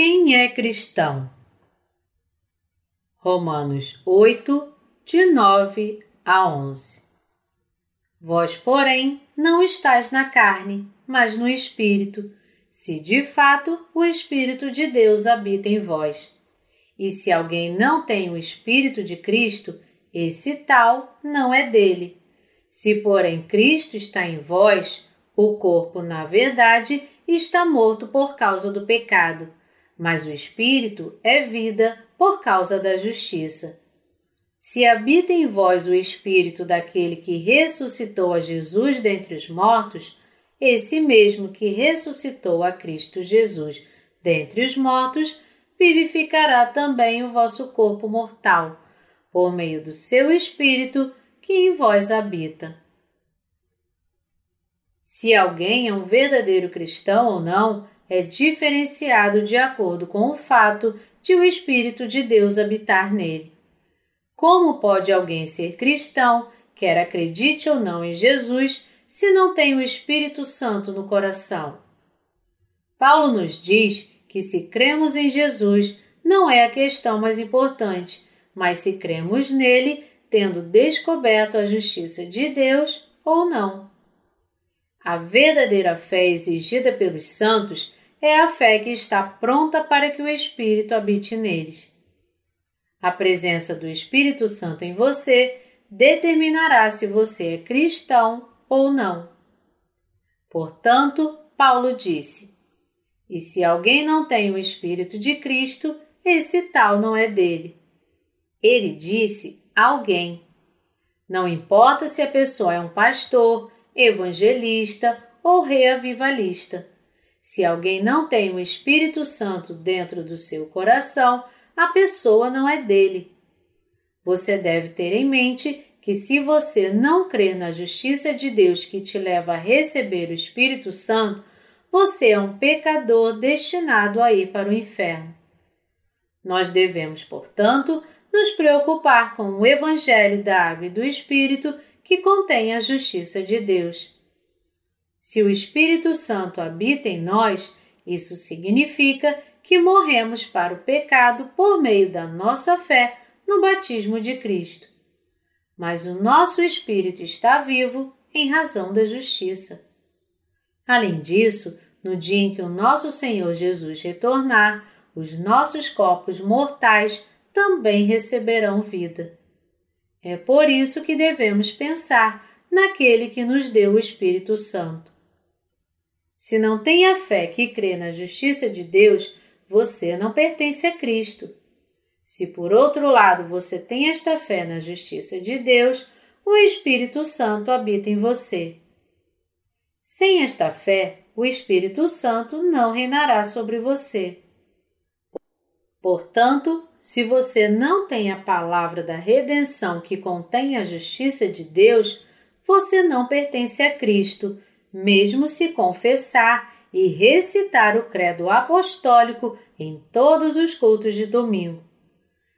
Quem é cristão? Romanos 8, de 9 a 11 Vós, porém, não estáis na carne, mas no Espírito, se de fato o Espírito de Deus habita em vós. E se alguém não tem o Espírito de Cristo, esse tal não é dele. Se, porém, Cristo está em vós, o corpo, na verdade, está morto por causa do pecado, mas o Espírito é vida por causa da justiça. Se habita em vós o Espírito daquele que ressuscitou a Jesus dentre os mortos, esse mesmo que ressuscitou a Cristo Jesus dentre os mortos, vivificará também o vosso corpo mortal, por meio do seu Espírito que em vós habita. Se alguém é um verdadeiro cristão ou não, é diferenciado de acordo com o fato de o Espírito de Deus habitar nele. Como pode alguém ser cristão, quer acredite ou não em Jesus, se não tem o Espírito Santo no coração? Paulo nos diz que se cremos em Jesus não é a questão mais importante, mas se cremos nele, tendo descoberto a justiça de Deus ou não. A verdadeira fé exigida pelos santos é a fé que está pronta para que o Espírito habite neles. A presença do Espírito Santo em você determinará se você é cristão ou não. Portanto, Paulo disse: E se alguém não tem o Espírito de Cristo, esse tal não é dele. Ele disse alguém. Não importa se a pessoa é um pastor, evangelista ou reavivalista. Se alguém não tem o Espírito Santo dentro do seu coração, a pessoa não é dele. Você deve ter em mente que se você não crer na justiça de Deus que te leva a receber o Espírito Santo, você é um pecador destinado a ir para o inferno. Nós devemos, portanto, nos preocupar com o Evangelho da Água e do Espírito que contém a justiça de Deus. Se o Espírito Santo habita em nós, isso significa que morremos para o pecado por meio da nossa fé no batismo de Cristo. Mas o nosso espírito está vivo em razão da justiça. Além disso, no dia em que o nosso Senhor Jesus retornar, os nossos corpos mortais também receberão vida. É por isso que devemos pensar naquele que nos deu o Espírito Santo. Se não tem a fé que crê na justiça de Deus, você não pertence a Cristo. Se por outro lado você tem esta fé na justiça de Deus, o Espírito Santo habita em você. Sem esta fé, o Espírito Santo não reinará sobre você. Portanto, se você não tem a palavra da redenção que contém a justiça de Deus, você não pertence a Cristo, mesmo se confessar e recitar o credo apostólico em todos os cultos de domingo.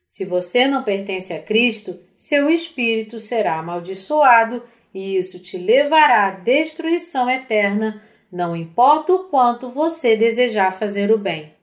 Se você não pertence a Cristo, seu espírito será amaldiçoado e isso te levará à destruição eterna, não importa o quanto você desejar fazer o bem.